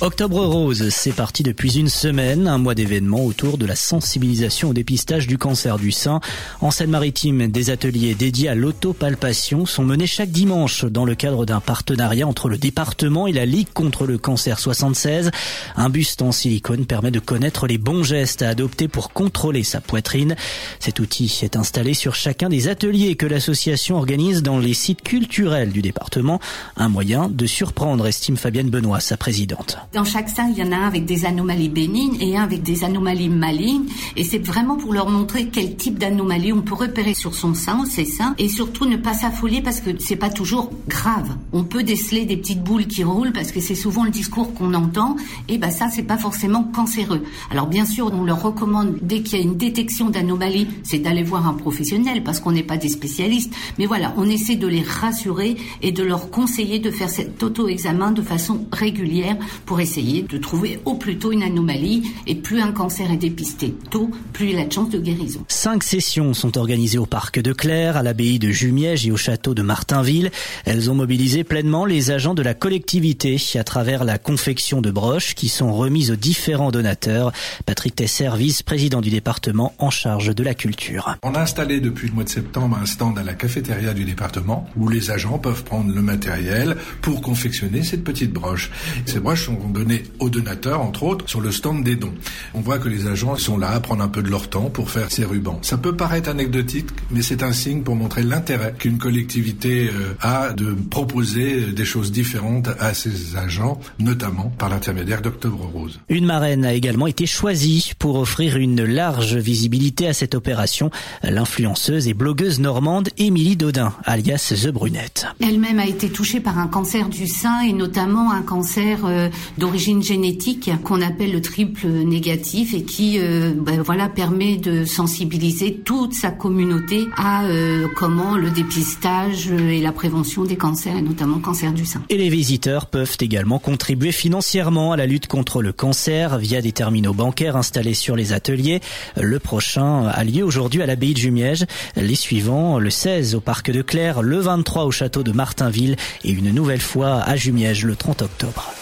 Octobre Rose, c'est parti depuis une semaine, un mois d'événements autour de la sensibilisation au dépistage du cancer du sein. En Seine-Maritime, des ateliers dédiés à l'autopalpation sont menés chaque dimanche dans le cadre d'un partenariat entre le département et la Ligue contre le cancer 76. Un buste en silicone permet de connaître les bons gestes à adopter pour contrôler sa poitrine. Cet outil est installé sur chacun des ateliers que l'association organise dans les sites culturels du département. Un moyen de surprendre, estime Fabienne Benoît, sa présidente. Dans chaque sein, il y en a un avec des anomalies bénignes et un avec des anomalies malignes. Et c'est vraiment pour leur montrer quel type d'anomalie on peut repérer sur son sein, ses seins, et surtout ne pas s'affoler parce que c'est pas toujours grave. On peut déceler des petites boules qui roulent parce que c'est souvent le discours qu'on entend. Et ben ça, c'est pas forcément cancéreux. Alors bien sûr, on leur recommande dès qu'il y a une détection d'anomalie, c'est d'aller voir un professionnel parce qu'on n'est pas des spécialistes. Mais voilà, on essaie de les rassurer et de leur conseiller de faire cet auto-examen de façon régulière pour essayer de trouver au plus tôt une anomalie. Et plus un cancer est dépisté tôt, plus il a de chances de guérison. Cinq sessions sont organisées au parc de Claire, à l'abbaye de Jumièges et au château de Martinville. Elles ont mobilisé pleinement les agents de la collectivité à travers la confection de broches qui sont remises aux différents donateurs. Patrick Tesser, vice-président du département en charge de la culture. On a installé depuis le mois de septembre un stand à la cafétéria du département où les agents peuvent prendre le matériel pour confectionner cette petite broche. Ces broches sont donner aux donateurs, entre autres, sur le stand des dons. On voit que les agents sont là à prendre un peu de leur temps pour faire ces rubans. Ça peut paraître anecdotique, mais c'est un signe pour montrer l'intérêt qu'une collectivité euh, a de proposer des choses différentes à ses agents, notamment par l'intermédiaire d'Octobre Rose. Une marraine a également été choisie pour offrir une large visibilité à cette opération. L'influenceuse et blogueuse normande Émilie Dodin, alias The Brunette. Elle-même a été touchée par un cancer du sein et notamment un cancer euh, d'origine génétique qu'on appelle le triple négatif et qui euh, ben, voilà permet de sensibiliser toute sa communauté à euh, comment le dépistage et la prévention des cancers et notamment cancer du sein. Et les visiteurs peuvent également contribuer financièrement à la lutte contre le cancer via des terminaux bancaires installés sur les ateliers. Le prochain a lieu aujourd'hui à l'abbaye de Jumièges, les suivants le 16 au parc de Claire, le 23 au château de Martinville et une nouvelle fois à Jumièges le 30 octobre.